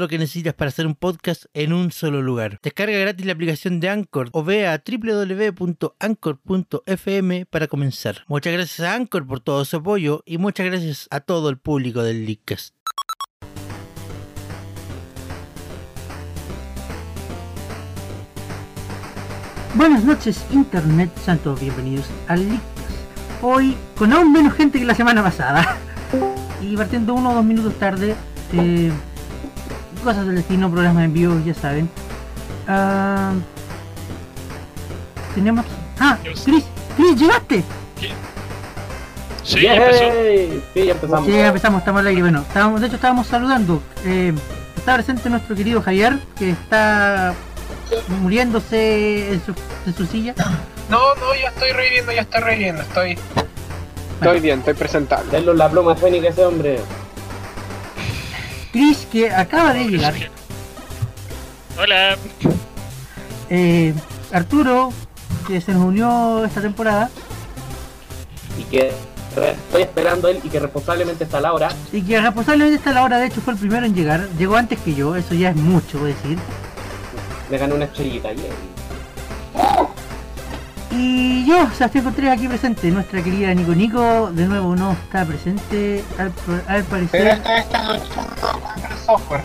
lo que necesitas para hacer un podcast en un solo lugar. Descarga gratis la aplicación de Anchor o ve a www.anchor.fm para comenzar. Muchas gracias a Anchor por todo su apoyo y muchas gracias a todo el público del Leakcast. Buenas noches Internet, sean todos bienvenidos al Leakcast. Hoy con aún menos gente que la semana pasada y partiendo uno o dos minutos tarde. Eh, cosas del destino, programas en vivo, ya saben. Ah, tenemos. Ah, Chris, Chris, llegaste. Sí, ya empezó. Sí, ya empezamos. Sí, ya empezamos, estamos al aire. Bueno, estábamos, de hecho estábamos saludando. Eh, está presente nuestro querido Javier, que está muriéndose en su, en su silla. No, no, ya estoy reviviendo, ya estoy reviviendo, estoy. Estoy bien, estoy presentable. Denle la pluma fénix a ese hombre. Chris, que acaba de llegar. Hola. Eh, Arturo, que se nos unió esta temporada. Y que estoy esperando él y que responsablemente está a la hora. Y que responsablemente está a la hora, de hecho fue el primero en llegar. Llegó antes que yo, eso ya es mucho, voy a decir. Me ganó una estrellita y Y yo, Sebastián Contreras, aquí presente. Nuestra querida Nico Nico, de nuevo no está presente, al, al parecer. Pero esta vez está luchando contra el software.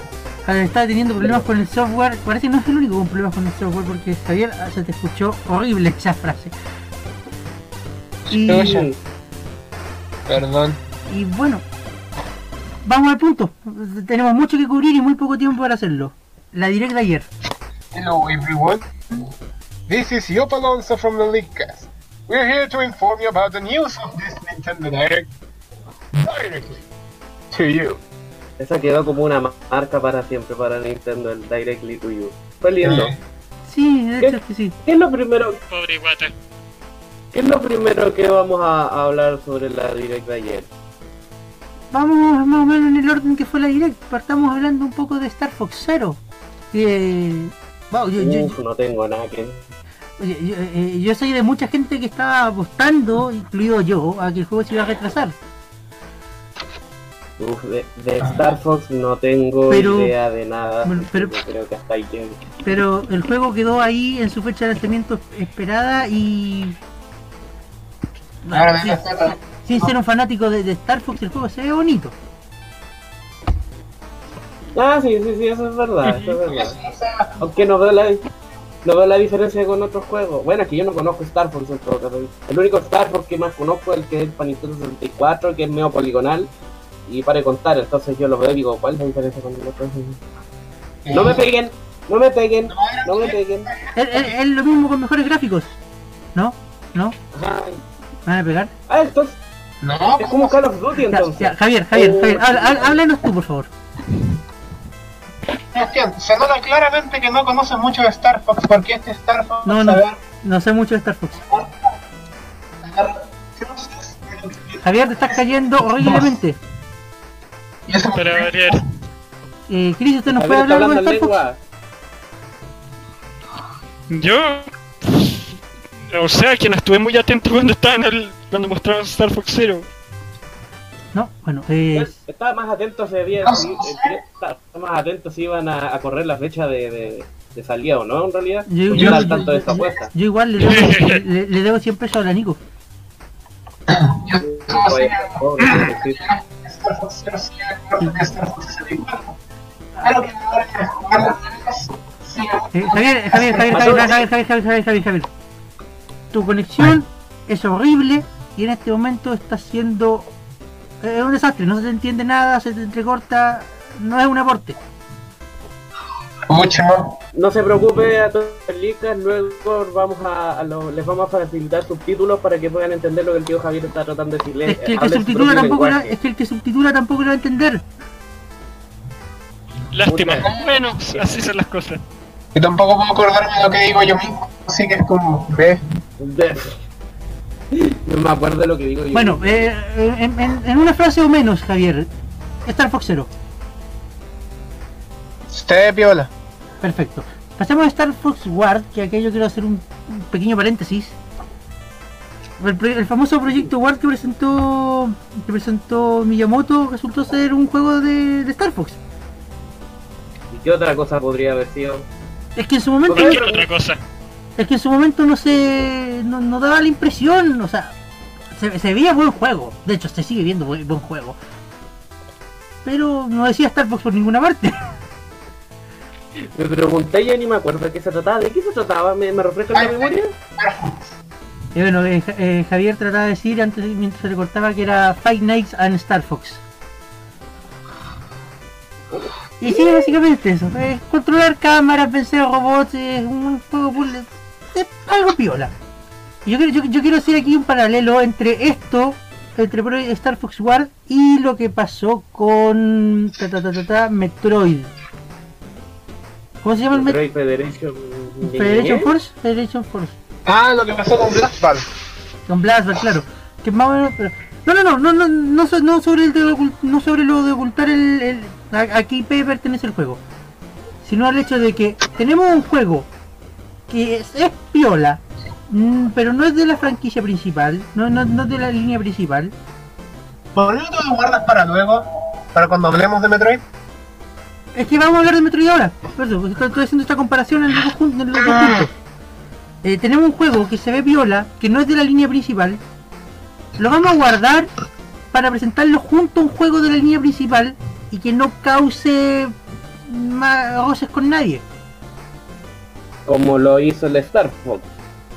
Está teniendo problemas con el software. Parece que no es el único con problemas con el software porque Javier ah, se te escuchó horrible esa frase. Y. Perdón. y bueno, vamos al punto. Tenemos mucho que cubrir y muy poco tiempo para hacerlo. La direct de ayer. Hello everyone. This is Yop Alonso from the Leakcast. We're here to inform you about the news of this Nintendo Direct directly to you. Esa quedó como una marca para siempre para Nintendo, el Directly to You. Fue lindo. Eh, Sí, de hecho que sí. ¿Qué es lo primero, Pobre guata. qué es lo primero que vamos a, a hablar sobre la Direct de ayer? Vamos más o menos en el orden que fue la direct. Partamos hablando un poco de Star Fox Zero. Que. wow, yo, yo- no tengo nada que... Oye, yo, eh, yo soy de mucha gente que estaba apostando, incluido yo, a que el juego se iba a retrasar. Uf, de, de Star Fox no tengo Pero- idea de nada. bueno, pero- Yo creo que hasta ahí llego. Pero el juego quedó ahí en su fecha de lanzamiento esperada y... Ahora sin, ser un fanático de, de Star Fox, el juego se ve bonito. Ah, sí, sí, sí, eso es verdad, eso es verdad. Aunque no veo la, no veo la diferencia con otros juegos. Bueno, es que yo no conozco Star Fox en todo caso. El único Star Fox que más conozco es el que es para Nintendo 64, que es medio poligonal. Y para de contar, entonces yo lo veo y digo, ¿cuál es la diferencia con el otro? No me peguen, no me peguen, no me peguen. Es, es- es lo mismo con mejores gráficos. ¿No? ¿No? Ay. ¿Van a pegar? Ah, entonces, No, es como Call of Duty Ya, entonces. ya, Javier, Javier, Oh. Javier, háblanos tú, por favor. Sebastián, se nota claramente que no conoces mucho de Star Fox porque este Star Fox No, no, no sé mucho de Star Fox. Javier, te estás cayendo horriblemente. Para variar. Eh, Chris, ¿usted nos Javier puede hablar algo de en Star Fox? lengua. Yo. O sea que no estuve muy atento cuando estaban el, cuando mostraban Star Fox Zero. No, bueno, eh, Estaba más atento se veía, si, eh, estaba más atento si iban a, a correr la fecha de, de, de salida o no, en realidad. Yo- Porque yo- estaba al yo- tanto de esa yo- apuesta. yo igual le debo, le, le debo 100 pesos a la Nico. yo solo sé Oye, que- pobre, sí. Star Fox Zero sí me acuerdo de Star Fox 64. Claro que ahora que jugar las reglas, sí, Eh, Javier, Javier, Javier, Javier, Javier, Javier, Javier, Javier, Javier, Javier. Tu conexión es horrible y en este momento está siendo eh, un desastre. No se entiende nada, se te entrecorta, no es un aporte. Mucho. No se preocupe a todos los licas, luego vamos a, a lo- les vamos a facilitar subtítulos para que puedan entender lo que el tío Javier está tratando de decirles. Es que el que subtitula tampoco es que el que subtitula tampoco lo va a entender. Lástima. Bueno, así son las cosas. Y tampoco puedo acordarme de lo que digo yo mismo. Así que es como, ¿ves? No me acuerdo de lo que digo yo. Bueno, eh, en, en- en una frase o menos, Javier. Star Fox Zero. Usted piola. Perfecto. Pasemos a Star Fox Ward, que aquí yo quiero hacer un, un pequeño paréntesis. El, famoso proyecto Ward que presentó que presentó Miyamoto resultó ser un juego de, de Star Fox. ¿Y qué otra cosa podría haber sido? Es que en su momento Cualquier otra cosa. Es que en su momento no se no, no daba la impresión, o sea, se, se veía buen juego. De hecho, se sigue viendo buen, buen juego. Pero no decía Star Fox por ninguna parte. Me pregunté y ya ni me acuerdo de qué se trataba. ¿De qué se trataba? ¿Me, me refresca la memoria? Y bueno, eh, eh, Javier trataba de decir antes mientras se le cortaba que era Five Nights and Star Fox. Y sí, básicamente eso. Es controlar cámaras, vencer robots, es un juego puzzle, es algo piola. Y yo, quiero- yo, yo quiero hacer aquí un paralelo entre esto, entre Star Fox War y lo que pasó con ta, ta, ta, ta, ta, Metroid. ¿Cómo se llama el Met- Metroid Federation. Federation Force? Federation Force. Ah, lo que pasó con Blast Ball. Con Blastback, claro. Que más o menos, pero... No, no, no, no, no, no, no sobre el de ocult- no sobre lo de ocultar el, el a, a qué IP pertenece el juego. Sino al hecho de que tenemos un juego que es, es piola, mm, pero no es de la franquicia principal, no, no, no es de la línea principal. ¿Por te lo guardas para luego? Para cuando hablemos de Metroid. Es que vamos a hablar de Metroid ahora. Por eso, porque estoy, haciendo esta comparación en los dos, jun- en los dos puntos. Eh, tenemos un juego que se ve viola, que no es de la línea principal. Lo vamos a guardar para presentarlo junto a un juego de la línea principal y que no cause más roces con nadie. Como lo hizo el Star Fox.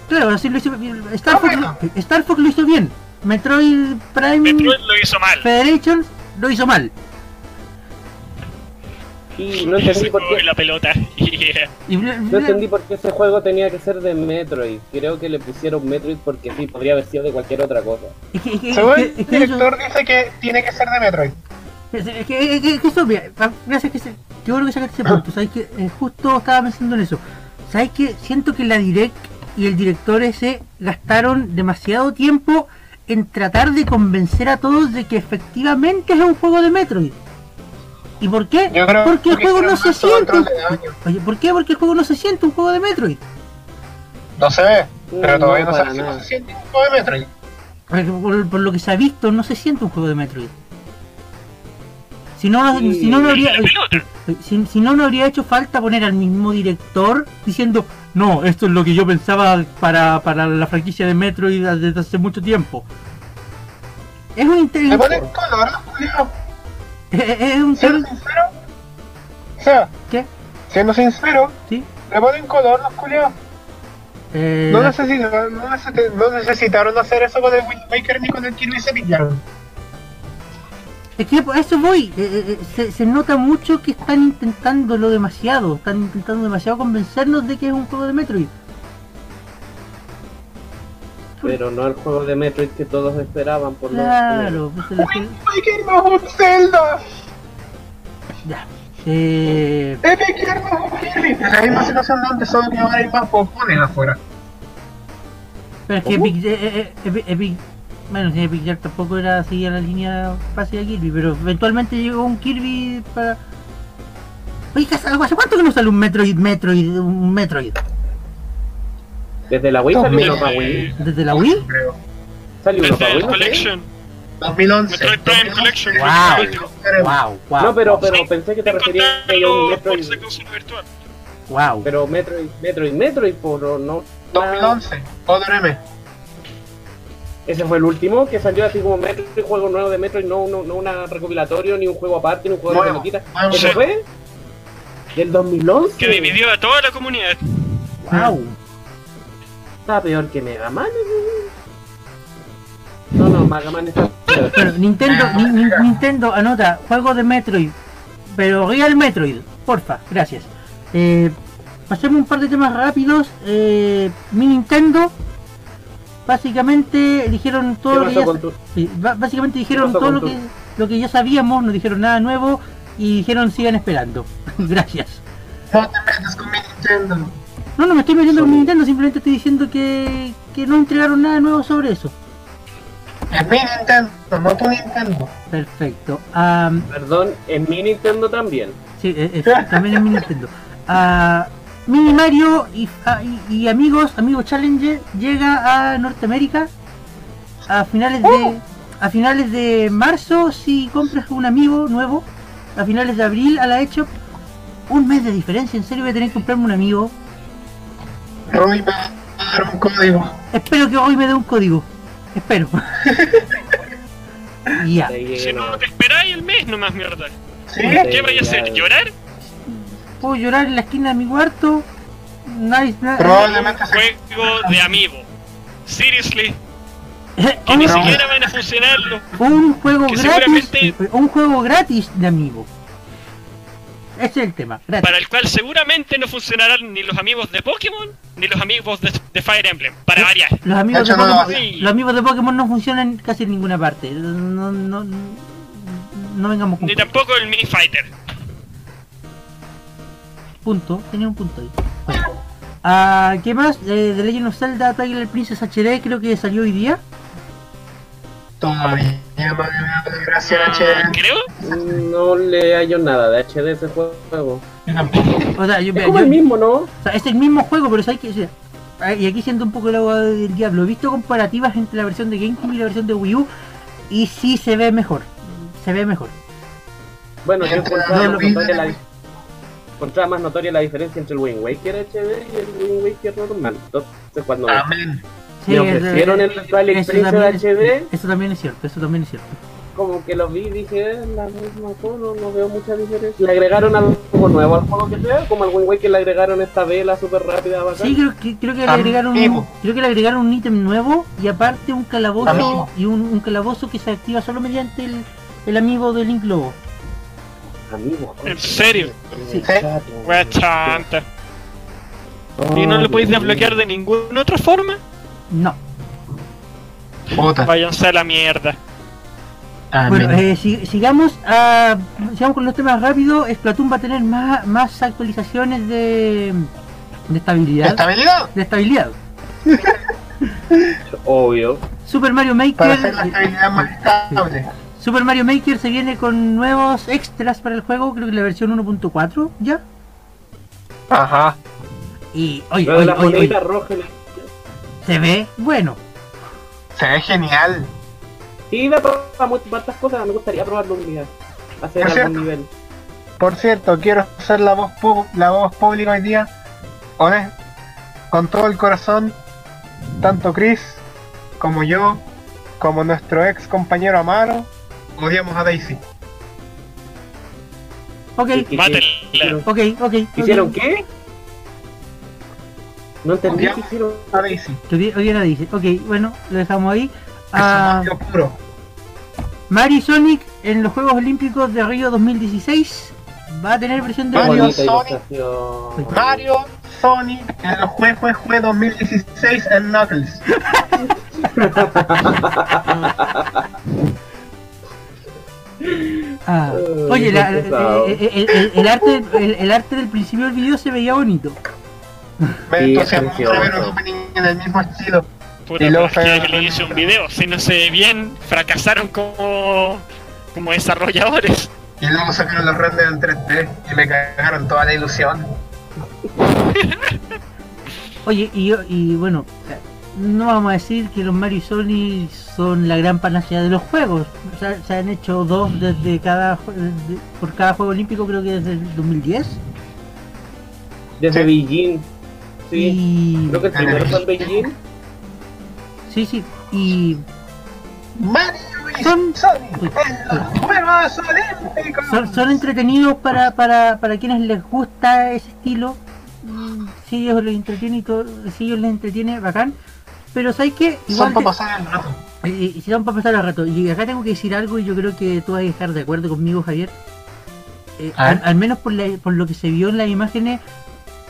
Claro, así lo hizo Star Ah, Fox, bueno. Star Fox lo hizo bien. Metroid Prime Metroid lo hizo mal. Federation lo hizo mal. Y no entendí por qué. la pelota. Yeah. No entendí por qué ese juego tenía que ser de Metroid. Creo que le pusieron Metroid porque sí, podría haber sido de cualquier otra cosa. es que- es que- Según es el que- es que eso- director dice que tiene que ser de Metroid. Es que, es que- es que eso, mira, ah, gracias que se, qué bueno que sacaste ese punto, sabes que eh, justo estaba pensando en eso. Sabes que siento que la direct y el director ese gastaron demasiado tiempo en tratar de convencer a todos de que efectivamente es un juego de Metroid. ¿Y por qué? Creo Porque el juego no se siente. Oye, ¿por qué? Porque el juego no se siente un juego de Metroid. No se ve, pero No, todavía no, se siente un juego de Metroid. Por lo que se ha visto, no se siente un juego de Metroid. Si no, no- Sí. si no, no habría. Si, si no, no habría hecho falta poner al mismo director diciendo, no, esto es lo que yo pensaba para, para la franquicia de Metroid desde hace mucho tiempo. Es un Le inter- ponen color, Julio. es, es un sincero. O sea, ¿Qué? siendo sincero, ¿Sí? le ponen color los culiados. Eh, No, necesitaron, no, necesitaron, no necesitaron hacer eso con el Wind Waker ni con el Kirby se pillaron. Es que a eso voy. eh, eh, eh, se, se nota mucho que están intentándolo demasiado. Están intentando demasiado convencernos de que es un juego de Metroid. Pero no el juego de Metroid que todos esperaban por lo Claro, pues, la- Wind Waker no es un Zelda. ya. Eh, Epic Gear no es un Kirby. En la misma situación donde solo que ahora hay más popones afuera. Pero es que eh, eh, Epic, Epic- bueno, si Epic Jam tampoco era seguir la línea fácil de Kirby, pero eventualmente llegó un Kirby para... Oye, ¿hace cuánto que no sale un Metroid, Metroid, un Metroid? Desde la Wii salió uno para Wii. ¿Desde la Wii? Creo. Salió uno Desde para. Collection. 2011. Metroid Prime Collection. Wow. Wow, wow. No, pero, pero Sí. pensé que te referías a un Metroid. Wow. Pero Metroid, Metroid, Metroid, por no. 2011. Otro M. Ese fue el último que salió así como Metroid, juego nuevo de Metroid, no, no, no una recopilatorio, ni un juego aparte, ni un juego de. Nuevo. ¿Ese Sí. fue? Del 2011. Que dividió a toda la comunidad. Wow. Está peor que Mega Man. No, no, Mega Man está peor. Pero Nintendo, ni- ni- Nintendo anota juego de Metroid, pero Real Metroid, porfa, gracias. Eh, pasemos un par de temas rápidos. Eh, mi Nintendo, básicamente dijeron todo ¿Qué lo que ya, tu- sí, básicamente dijeron todo lo tu- que, lo que ya sabíamos, no dijeron nada nuevo y dijeron sigan esperando. Gracias. No te metas con mi Nintendo. No, no me estoy metiendo con mi Nintendo, simplemente estoy diciendo que, que no entregaron nada nuevo sobre eso. Es mi Nintendo, no tu Nintendo. Perfecto. Perdón, en mi Nintendo también. Sí, eh, eh, también es mi Nintendo. Ah, Mini Mario y, y- y amigos, amigos Challenger llega a Norteamérica a finales de a finales de marzo si compras un amigo nuevo, a finales de abril a la hecho un mes de diferencia, en serio voy a tener que comprarme un amigo. Roy me dar un código. Espero que hoy me dé un código. Espero. ya. Si no. te esperáis el mes nomás, mierda. ¿Sí? ¿Qué vaya a hacer? ¿Llorar? Puedo llorar en la esquina de mi cuarto. Nice, nice. Probablemente. Juego de amiibo. Seriously, que ni no. siquiera van a funcionarlo. un juego Que gratis seguramente- un juego gratis de amigo ese es el tema gratis Para el cual seguramente no funcionarán ni los amigos de Pokémon ni los amigos de, de Fire Emblem. Para variar. los amigos de no Pokémon los amigos de Pokémon no funcionan casi en ninguna parte no no no vengamos con Ni tampoco el Mini Fighter. Punto tenía un punto ahí Bueno. Ah, ¿qué más? Eh, de Legend of Zelda Twilight Princess HD creo que salió hoy día Todavía no me da gracia Ah, HD. creo. No le hallo nada de HD a ese juego. Yo tampoco. o sea, yo, Es yo- como el mismo, ¿no? o sea, es el mismo juego pero sabes que o sea, ah, y aquí siento un poco el agua del diablo he visto comparativas entre la versión de GameCube y la versión de Wii U y sí se ve mejor se ve mejor Bueno, yo Entre encontraba, la la, encontraba más notoria la diferencia entre el Wind Waker HD y el Wind Waker normal. Entonces, cuando Amén. Sí, me ofrecieron el Twilight eso Princess también es- HD, Eso también es cierto, eso también es cierto. como que lo vi y dije, es la misma cosa, no, no veo mucha diferencia. Le agregaron algo nuevo al juego que sea, como al Wind Waker le agregaron esta vela súper rápida, bacán. Sí, creo que, creo que le agregaron un, creo que le agregaron un ítem nuevo y aparte un calabozo Amigo. y un, un calabozo que se activa solo mediante el, el amigo de Link Lobo. Amigo, ¿En serio? Sí. Wea chanta. ¿Y no lo podéis desbloquear de ninguna otra forma? No. Puta. Váyanse a la mierda. Amén. Bueno, eh, si- sigamos a, sigamos con los temas rápidos. Splatoon va a tener más, más actualizaciones de, de estabilidad. ¿Estabilidad? De estabilidad. Obvio. Super Mario Para Maker hacer la estabilidad más estable. Super Mario Maker se viene con nuevos extras para el juego, creo que la versión 1.4 ya. Ajá. Y oye, oye, la oye, oye, roja. en la- se ve bueno. Se ve genial. Y da para hartas cosas, me gustaría probarlo un día. Hacer Por algún cierto. nivel. Por cierto, quiero ser la voz, la voz pública hoy día. Honest, con todo el corazón, tanto Chris como yo, como nuestro ex compañero Amaro, odiamos a Daisy. Ok, ¿Y qué- Mátenla. hicieron? ok, ok. ¿Hicieron qué? No entendí qué hicieron. a Daisy. Hoy día dice. Ok, bueno, lo dejamos ahí. Es Ah, un odio puro. Mario Sonic en los Juegos Olímpicos de Río 2016 va a tener versión de Mario, Sonic. ilustración. Mario, Sonic, en los juegos Jue 2016 en Knuckles. Ah, oye, la- qué pesado. el, el- el- el arte, el, el arte del principio del video se veía bonito. Me Sí, entusiasmó es precioso. ver un opening en el mismo estilo. Y luego que le hice un video. Si no se ve bien, fracasaron como, como desarrolladores. Y luego sacaron los renders en 3D y me cagaron toda la ilusión. Oye, y, y bueno, no vamos a decir que los Mario y Sonic son la gran panacea de los juegos. O sea, se han hecho dos desde cada de- por cada juego olímpico, creo que desde el 2010. Desde Sí. Beijing. Sí. Y Creo que el primero fue en Beijing. sí, sí, y Mario y Son- Sonic en los Juegos Olímpicos. son, son entretenidos para, para, para quienes les gusta ese estilo. Mm, Si ellos les entretiene y todo, si ellos les entretiene, bacán. Pero ¿sabes qué? Son que- para pasar el rato. Y, y- y si son para pasar el rato. Y acá tengo que decir algo y yo creo que tú vas a estar de acuerdo conmigo, Javier. eh, al, al menos por, la- por lo que se vio en las imágenes,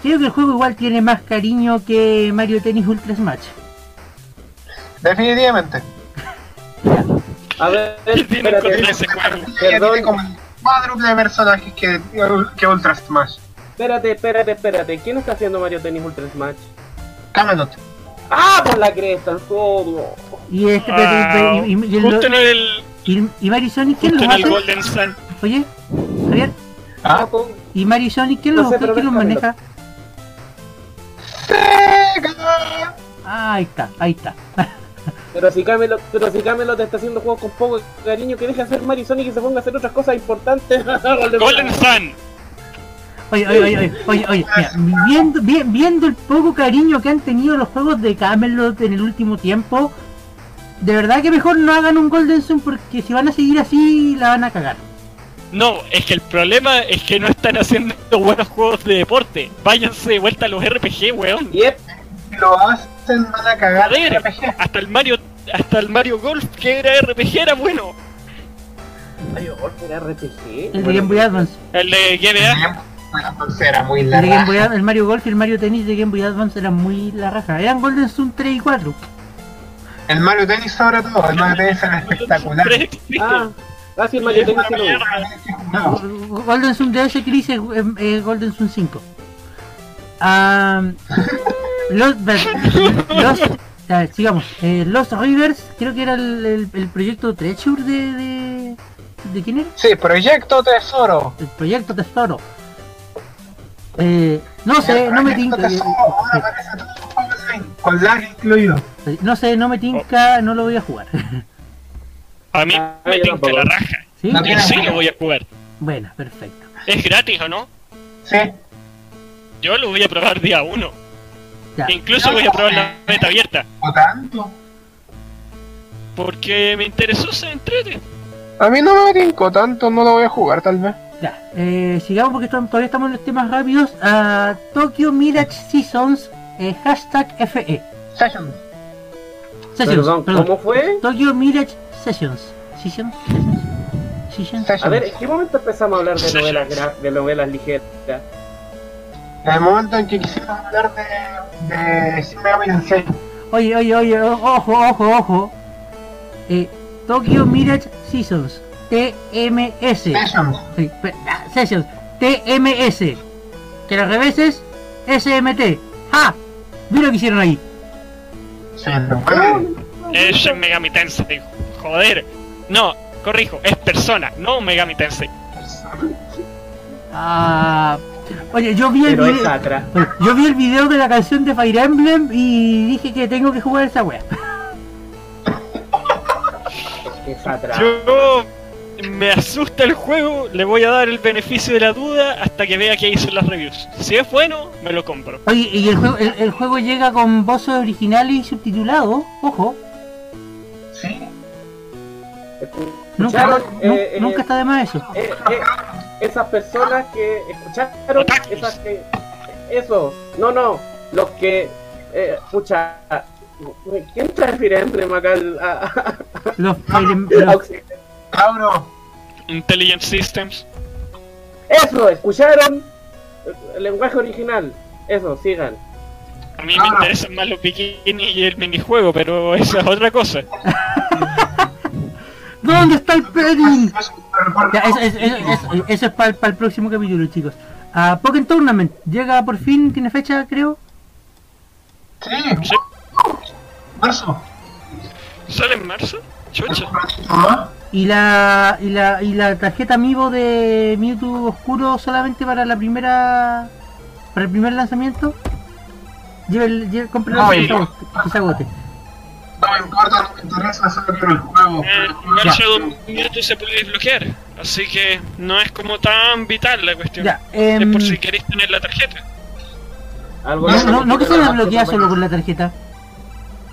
creo que el juego igual tiene más cariño que Mario Tennis Ultra Smash. Definitivamente. A ver, ¿Qué tiene ese juego? Tiene Perdón. como el cuádruple de personajes que, que Ultra Smash. Espérate, espérate, espérate. ¿Quién está haciendo Mario Tennis Ultra Smash? Camelot. ¡Ah, por la cresta! el juego! Y este Ah, y, y- y- justo en el, y- ¿quién los en el hace? Golden Sun. Oye, Javier, ¿Ah? con- ¿y Mario y Sonic quién No sé, quién los maneja? Sega. Ah, ahí está, ahí está. Pero si Camelot, pero si Camelot está haciendo juegos con poco cariño, que deje de hacer Mario y y se ponga a hacer otras cosas importantes. Golden Sun. Oye, oye, oye, oye, oye, oye, mira, viendo, vi- viendo el poco cariño que han tenido los juegos de Camelot en el último tiempo, de verdad que mejor no hagan un Golden Sun porque si van a seguir así la van a cagar. No, es que el problema es que no están haciendo buenos juegos de deporte. Váyanse de vuelta a los RPG, weón. Yep. Lo hacen, van a cagar Joder, RPG. hasta el Mario, hasta el Mario Golf que era RPG era bueno. Mario Golf era RPG. El de Game Boy Advance, El de GBA. Entonces era muy el, de Game Boy el Mario Golf y el Mario Tennis de Game Boy Advance eran muy la raja. Eran Golden Sun 3 y 4. El Mario Tennis sobre todo. El Mario Tennis era espectacular. Ah, ah, sí, el Mario Tennis. No, Golden Sun de ese Chris es, es- es Golden Sun 5. Ah, los, los a ver, sigamos. Eh, Lost Rivers, creo que era el, el- el proyecto Treasure de, de. ¿De quién era? Sí, Proyecto Tesoro. El proyecto Tesoro. Eh, no sé, no me tinca. Con lag incluido. eh, No sé, no me tinca, no lo voy a jugar. A mí Ah, me tinca la raja. ¿Sí? Sí lo voy a jugar. Bueno, perfecto. ¿Es gratis o no? Sí. Yo lo voy a probar día uno. Ya. Incluso voy a probar la beta abierta. ¿O tanto? Porque me interesó, se entrete. A mí no me tincó tanto, no lo voy a jugar tal vez. Ya, eh, sigamos porque todavía estamos en los temas rápidos. a Tokyo Mirage Seasons, eh, hashtag FE. Session. Sessions, Perdón, perdón. ¿cómo fue? Tokyo Mirage Sessions. Sessions, Sessions, Sessions. Session. A ver, ¿en qué momento empezamos a hablar de novelas, de novelas ligeras? En el momento en que quisimos hablar de, de Shin Megami. Oye, oye, oye, ojo, ojo, ojo. Eh, Tokyo Mirage Seasons, TMS. Sí, ah, Sessions, TMS. Que al revés es SMT. ¡Ja! Mira lo que hicieron ahí. Es Megami Tensei. Joder. No, corrijo, es persona, no Megami Tensei. Ah, oye, yo vi el Pero video. Yo vi el video de la canción de Fire Emblem y dije que tengo que jugar esa wea. Yo me asusta el juego, le voy a dar el beneficio de la duda hasta que vea qué dicen las reviews. Si es bueno, me lo compro. Oye, y el juego, el, el juego llega con voces originales y subtitulado, ojo. Sí. Nunca, eh, eh, nunca está de más eso. eh, eh, esas personas que escucharon, Otakus. esas que, eso, no, no, los que, eh, escucha, ¿quién trae Fire Emblem acá al- a, a- Los Fire Em- a los- Occidente? Cabro. Intelligent Systems. Eso, escucharon el lenguaje original, eso, sigan. A mí me Ah. interesan más los bikinis y el minijuego, pero esa es otra cosa. ¿Dónde está el recuerdo. Ya, eso, eso- eso- eso- eso es para el próximo capítulo, chicos. Ah, Pokémon Tournament llega por fin, tiene fecha, creo. Sí. Sí. Marzo. ¿Sale en marzo? Chucha. ¿Ah? Y la, y la, y la tarjeta Amiibo de Mewtwo Oscuro solamente para la primera. para el primer lanzamiento. Lleve el, lleve, No, que y se no. agote, que se agote. No me importa, no me interesa, quiero el juego. Eh, Ya. igual Shadow Mewtwo se puede desbloquear, así que no es como tan vital la cuestión. Ya, Es em, por si queréis tener la tarjeta. Algo no, no, no que se de- desbloquea solo con la tarjeta.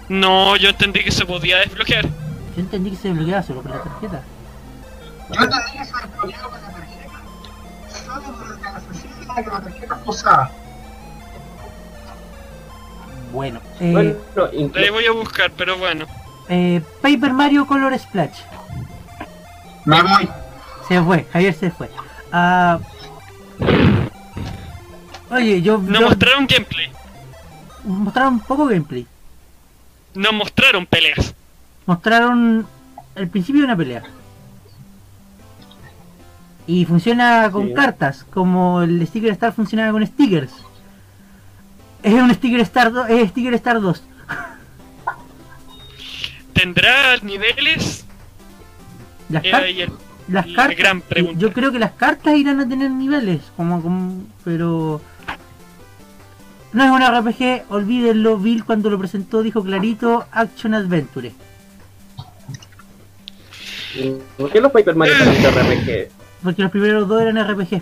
No, yo entendí que se podía desbloquear. Yo entendí que se desbloqueaba solo con la tarjeta. Yo entendí que se desbloqueaba con la tarjeta. Solo durante la sesión en la que la tarjeta fue usada. Bueno, eh, Bueno, Le incluso, voy a buscar, pero bueno. eh, Paper Mario Color Splash. Me voy. Se fue, Javier se fue. Ah, oye, yo, Nos yo- mostraron gameplay. mostraron poco gameplay. Nos mostraron peleas. Mostraron el principio de una pelea. Y funciona con Sí. cartas, como el Sticker Star funcionaba con stickers. Es un Sticker Star, es Sticker Star 2. ¿Tendrá niveles? Las, Era car- ahí el- las la cartas, gran pregunta. yo creo que las cartas irán a tener niveles, como, como pero no es un RPG, olvídenlo, Bill cuando lo presentó dijo clarito Action Adventure. ¿Por qué los Paper Mario son RPG? Porque los primeros dos eran RPG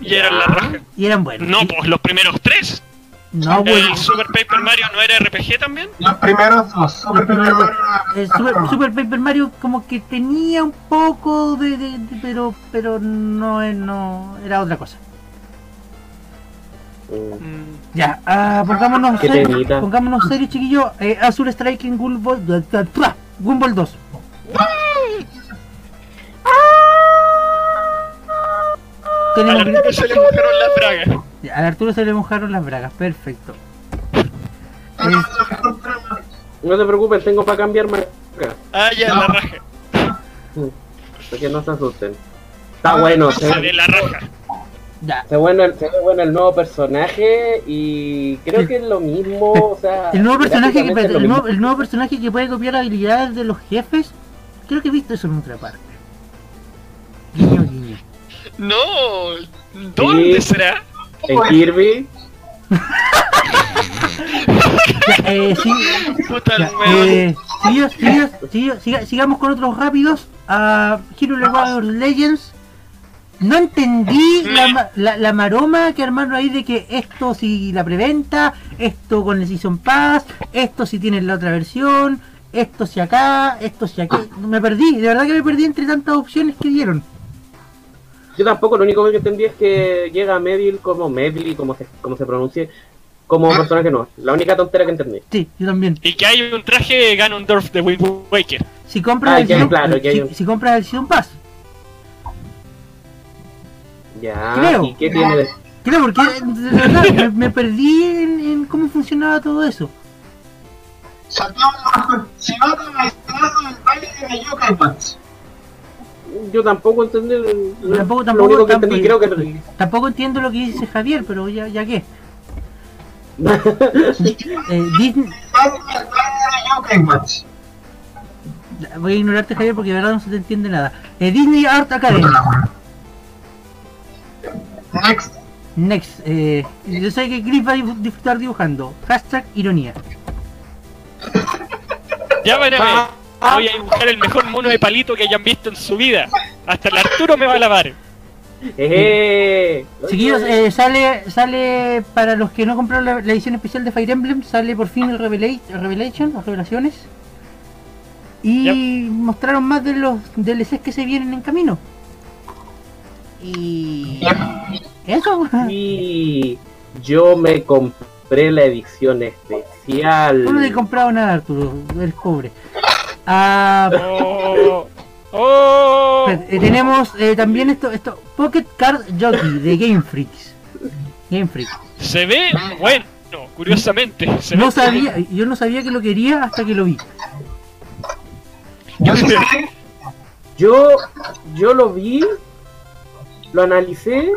Y eran la raja. y eran buenos. No, pues los primeros tres. no, bueno, ¿El Super Paper Mario no era RPG también? Los primeros dos, Super Los primeros Paper. Mario, el Super, Super Paper Mario como que tenía un poco de, de- de- pero pero no, es- no era otra cosa. Mm. Mm, Ya, ah, pongámonos temita. pongámonos serios, chiquillos. Eh, Azul Striking Gumball, Gumball 2. A Tenemos la Arturo se le mojaron las bragas. Ya, al Arturo se le mojaron las bragas, perfecto. mejor trama. No se preocupen, tengo para cambiarme acá. Ah, ya, la raja. Para que no se asusten. Está bueno, se Se ve la raja. Ya, Se ve bueno, el- se ve bueno el nuevo personaje y creo que es lo mismo, o sea... el nuevo personaje que, el nuevo, el nuevo personaje que puede copiar habilidades de los jefes, creo que he visto eso en otra parte. Guiño, guiño. No, ¿dónde Sí. será? En Kirby, eh, sí, Puta ya, eh, siga- siga- siga- siga- sigamos con otros rápidos. A Hero Warriors Legends. No entendí la, ma- la, la maroma que armaron ahí de que esto si la preventa, esto con el Season Pass, esto si tienen la otra versión, esto si acá, esto si aquí. Me perdí, de verdad que me perdí entre tantas opciones que dieron. yo tampoco, lo único que entendí es que llega Medil como Medley, como se, como se pronuncie, como personaje no. La única tontera que entendí. Sí, yo también. Y que hay un traje Ganondorf de Wind Waker. Si compras, Ah, el, claro, si, un- si compras el Season Pass, Ya, Creo. ¿y qué tiene de...? creo porque de verdad me, me perdí en, en cómo funcionaba todo eso. Yo tampoco entendí... el- Tampoco, lo tampoco, único que tampoco, entendí, creo que... tampoco entiendo lo que dice Javier, pero ya, ya qué. Eh, Disney, voy a ignorarte Javier porque de verdad no se te entiende nada. Eh, Disney Art Academy. Next. Next. Eh, yo sé que Chris va a disfrutar dibujando. Hashtag ironía. Ya van a ver. Ah, Voy a dibujar el mejor mono de palito que hayan visto en su vida. Hasta el Arturo me va a lavar. Eh, Chiquillos, eh, sale, sale para los que no compraron la, la edición especial de Fire Emblem, sale por fin el Revela- Revelation o Revelaciones. Y mostraron más de los DLCs que se vienen en camino. Y eso, Y yo me compré la edición especial. no te he comprado nada Arturo, eres pobre. Ah, Oh, oh. eh, tenemos eh, también esto, esto, Pocket Card Jockey de Game Freaks. Game Freak. Se ve bueno, curiosamente. Se No ve sabía, yo no sabía que lo quería hasta que lo vi. Yo. Yo, yo lo vi, lo analicé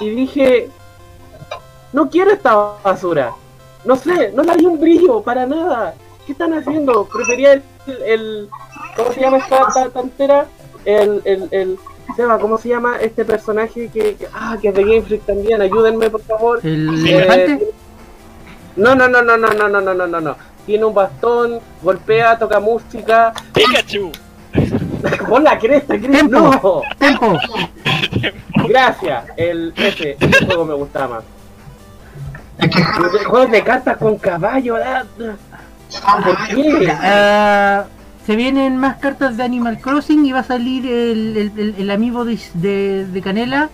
y dije, no quiero esta basura. No sé, no le hay un brillo para nada. ¿Qué están haciendo? Prefería el, el ¿cómo se llama esta ta- tantera? El, el, el, Seba, ¿cómo se llama este personaje que, que- ah, que es de Game Freak también? Ayúdenme, por favor. El Eh, elefante. No, no, no, no, no, no, no, no, no, no, no. Tiene un bastón, golpea, toca música. Pikachu. Pon la cresta. Tempo. No. Tempo. Gracias. El, ese, ese juego me gustaba más. Juegos de cartas con caballo, ¿verdad? ¿Por qué? Ah, se vienen más cartas de Animal Crossing y va a salir el, el, el, el amiibo de, de, de Canela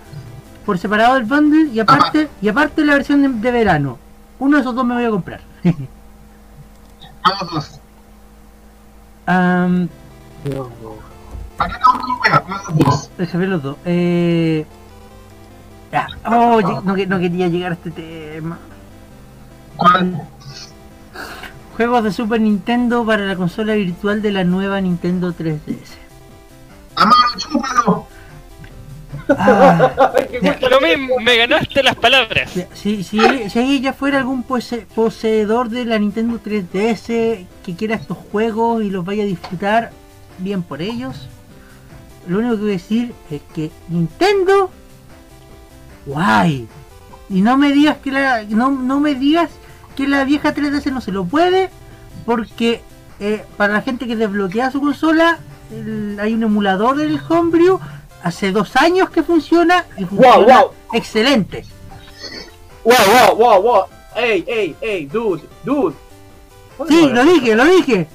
por separado del bundle y aparte y aparte la versión de, de verano. Uno de esos dos me voy a comprar. dos. Estamos con wea, con los dos. Déjame ver los dos. Eh... Ya. Oh, no, no quería llegar a este tema. ¿Cuál? Juegos de Super Nintendo para la consola virtual de la nueva Nintendo 3DS. Amaro, chúpalo. Ah, qué. Pero me, me ganaste las palabras. si, si, si ella fuera algún pose- poseedor de la Nintendo 3DS que quiera estos juegos y los vaya a disfrutar, bien por ellos. Lo único que voy a decir es que Nintendo, guay. Y no me digas que la, no, no me digas que la vieja 3DS no se lo puede, porque eh, para la gente que desbloquea su consola, el- hay un emulador del Homebrew hace dos años que funciona y funciona wow. excelente. Wow, wow, wow, wow. Ey, ey, ey, dude, dude. Sí, lo dije, lo dije.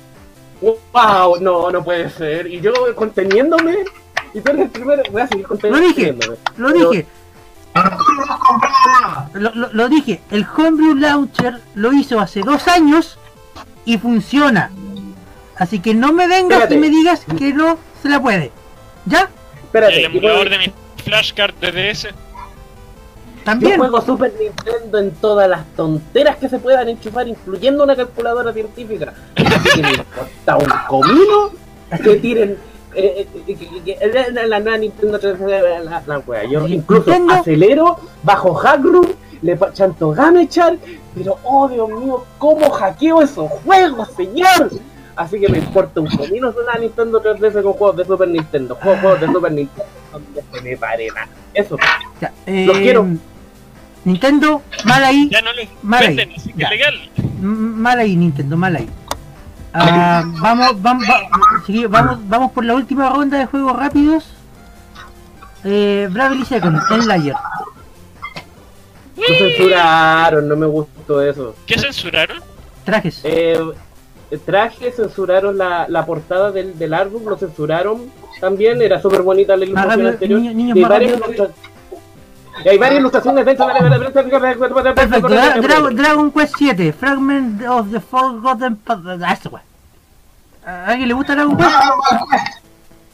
Wow, no, no puede ser. Y yo conteniéndome. Y tú eres el primero. Voy a seguir Lo dije, lo dije, Arturo no has comprado nada. lo, lo- lo dije. El Homebrew Launcher lo hizo hace dos años y funciona. Así que no me vengas Espérate. y me digas que no se la puede. ¿Ya? Espérate, El emulador de mi flashcard de DS. Yo También. juego Super Nintendo en todas las tonteras que se puedan enchufar, incluyendo una calculadora científica. Así que me importa un comino que tiren eh, eh, que- la, la Nintendo 3DS, la, la wea. Yo incluso Nintendo- acelero, bajo hackroom, le chanto Gamechar, pero oh Dios mío, cómo hackeo esos juegos, señor. Así que me importa un comino de una Nintendo 3DS con juegos de Super Nintendo, juegos, juegos de Super Nintendo, donde se me pare nada. Eso. Ya, eh, Los quiero. Nintendo, mal ahí. Ya no los Mal ahí. venden, así que legal. Mal ahí, Nintendo, mal ahí. Ah, vamos, vamos, va- sí, vamos, vamos por la última ronda de juegos rápidos. Eh, Bravely Second, el Layer. Lo censuraron, no me gustó eso. ¿Qué censuraron? Trajes. Eh, traje, censuraron la, la portada del, del álbum, lo censuraron también, era súper bonita la ilustración rápido, anterior. niño- niños varias y hay varias ilustraciones dentro de la Perfecto, Dra- Dra- Dragon Quest 7, Fragment of the Forgotten Path. Ah, eso. ¿A alguien le gusta Dragon Quest?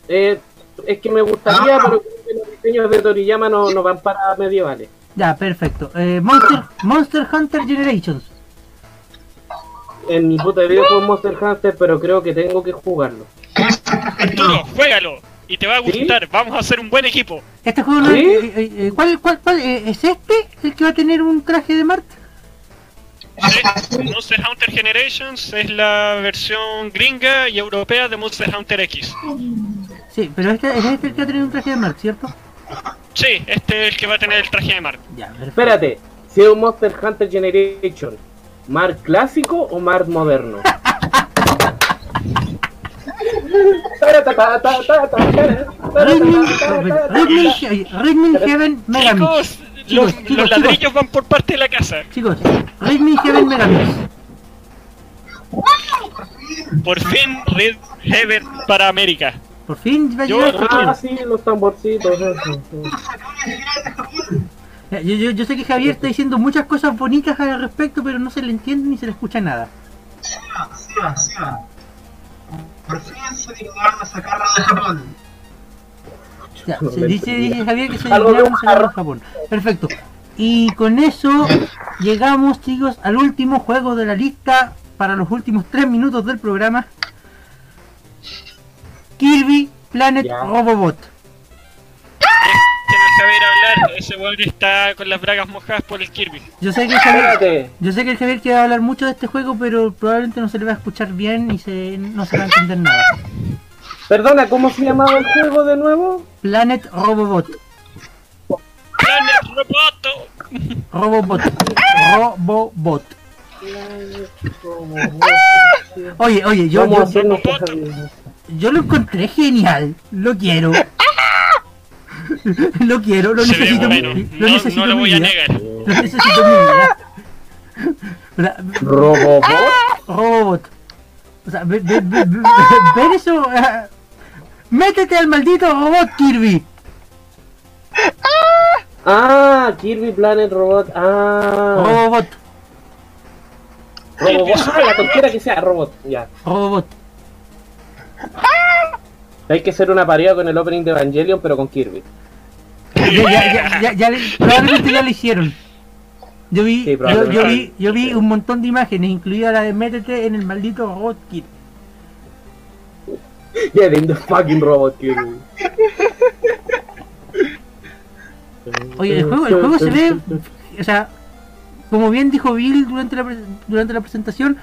Eh, es que me gustaría, pero creo que los diseños de Toriyama no, no van para medievales. Ya, perfecto. Eh, Monster, Monster Hunter Generations. En mi puta vida juego Monster Hunter, pero creo que tengo que jugarlo. Arturo, juégalo. Y te va a ¿Sí? gustar. Vamos a hacer un buen equipo. Este juego no ¿Sí? es- eh, eh, eh, ¿cuál, cuál, cuál, eh, es este? ¿El que va a tener un traje de Mart? Sí, Monster Hunter Generations es la versión gringa y europea de Monster Hunter X. Sí, pero este es este el que va a tener un traje de Mart, ¿cierto? Sí, este es el que va a tener el traje de Mark. Ya. Espérate, si es un Monster Hunter Generation, ¿Mar clásico o Mar moderno? Rhythm Heaven Megamix. Chicos, los, Chicos, los chicos, ladrillos van por parte de la casa. Chicos, Rhythm Heaven Megamix. Por fin Red Heaven para América. Por fin va a Yo- llegar este Ah, sí, los tamborcitos, eso. Yo, yo, yo sé que Javier está diciendo muchas cosas bonitas al respecto, pero no se le entiende ni se le escucha nada. Sí va, sí va. Por fin se dignaron a sacarla de Japón. Ya, se dice, dice Javier que se de dignaron a sacarlo jarro. a Japón. Perfecto. Y con eso llegamos, chicos, al último juego de la lista para los últimos tres minutos del programa. Kirby Planet Ya. Robobot. Ese weón está con las bragas mojadas por el Kirby. Yo sé que el Javier, Espérate, yo sé que el Javier quiere hablar mucho de este juego, pero probablemente no se le va a escuchar bien y se, no se va a entender nada. perdona, ¿cómo se llamaba el juego de nuevo? Planet Robobot. Planet Roboto. Robobot. Robobot. Oye, oye, yo, yo lo encontré genial. Lo quiero. lo quiero, lo Se necesito. bueno. mi- lo No, necesito no lo voy a negar. Lo necesito mi vida. O sea, ¿Robobot? Robobot. O sea, ve- ve- ve- ve- ver eso. ah, Métete al maldito robot, Kirby. Ah, Kirby Planet Robot. Ah, Robobot. Robobot. Ah, la tontería que sea, robot. Ya. Robobot. Hay que hacer una pareja con el opening de Evangelion, pero con Kirby. Ya, ya, ya, ya, ya le- probablemente ya lo hicieron. Yo vi, Sí, yo, yo vi, yo vi un montón de imágenes, incluida la de métete en el maldito robot kit. Get in the fucking robot, Kirby. Oye, el juego, el juego se ve, o sea, como bien dijo Bill durante la, durante la presentación,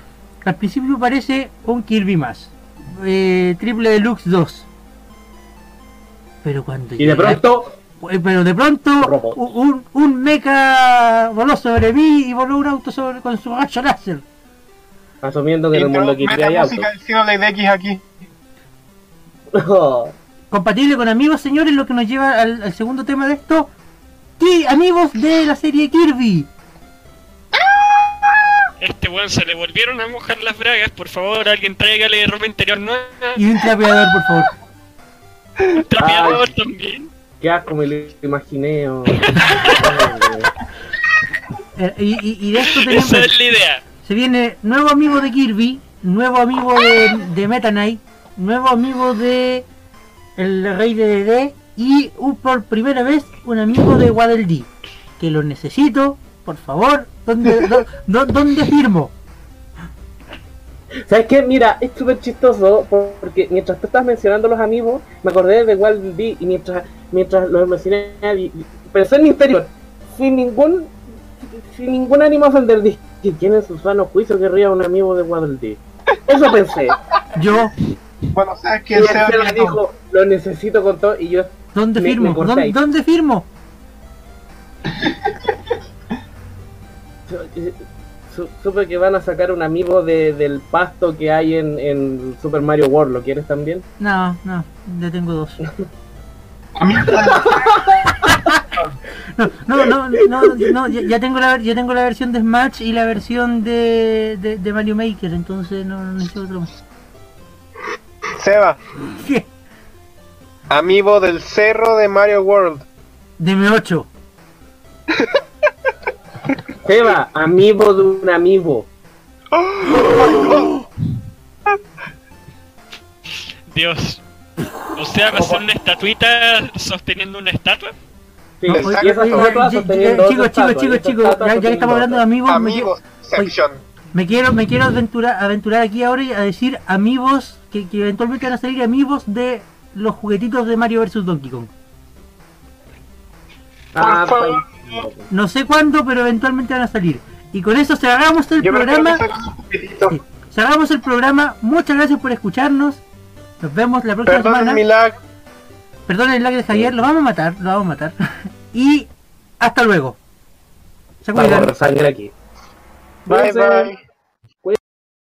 al principio parece un Kirby más, eh, Triple Deluxe 2. Pero cuando Y de pronto, pero de pronto un, un mecha voló sobre mí y voló un auto sobre, con su rayo láser. asumiendo que en el mundo meta hay del Xenoblade X aquí. Compatible con amigos, señores, lo que nos lleva al, al segundo tema de esto. ¿Qué amigos de la serie Kirby? Este weón se le volvieron a mojar las bragas. Por favor, alguien tráigale ropa interior nueva. Y un trapeador, por favor. Un trapeador también. Qué asco me lo imaginé. oh. Eh, y, y- y de esto tenemos. Esa es la idea. Se viene nuevo amigo de Kirby, nuevo amigo de, de Meta Knight, nuevo amigo de El Rey de DD y un- por primera vez un amigo de Waddle Dee. Que lo necesito, por favor. ¿Dónde, do- do- ¿dónde firmo? ¿Sabes qué? Mira, es súper chistoso porque mientras tú estás mencionando los amigos, me acordé de Walt D y mientras, mientras los mencioné, pensé en mi interior, sin ningún sin ningún ánimo a ofender, dije, ¿quién en su sano juicio querría un amigo de Waddle Dee? Eso pensé. Yo, Bueno, ¿sabes se me dijo, lo necesito con todo, y yo, ¿dónde Me- firmo? me corté ¿Dónde, firmo? Su- supe que van a sacar un amigo de, del pasto que hay en, en Super Mario World, ¿lo quieres también? No, no, ya tengo dos. No, no, no, no, no, ya, ya tengo la, ya tengo la versión de Smash y la versión de, de, de Mario Maker, entonces no, no necesito otro más. Seba, ¿Qué? amigo del cerro de Mario World. Deme 8. Seba, amigo de un amigo. Dios. O sea, va a ser una estatuita sosteniendo una estatua. Sí, No, oye, y esa oye, estatua oye, sosteniendo chicos, chicos, chicos, chicos, ya, ya que estamos hablando de amigos, me, section. me quiero, me quiero aventurar, aventurar aquí ahora y a decir amigos que, que eventualmente van a salir amigos de los juguetitos de Mario vs Donkey Kong. Ah, pues, No sé cuándo, pero eventualmente van a salir. Y con eso cerramos el Yo programa. Sí, cerramos el programa. Muchas gracias por escucharnos. Nos vemos la próxima Perdón semana. mi lag. Perdón el lag de Javier, lo vamos a matar, lo vamos a matar. y hasta luego. Se Vamos a aquí. Bye bye.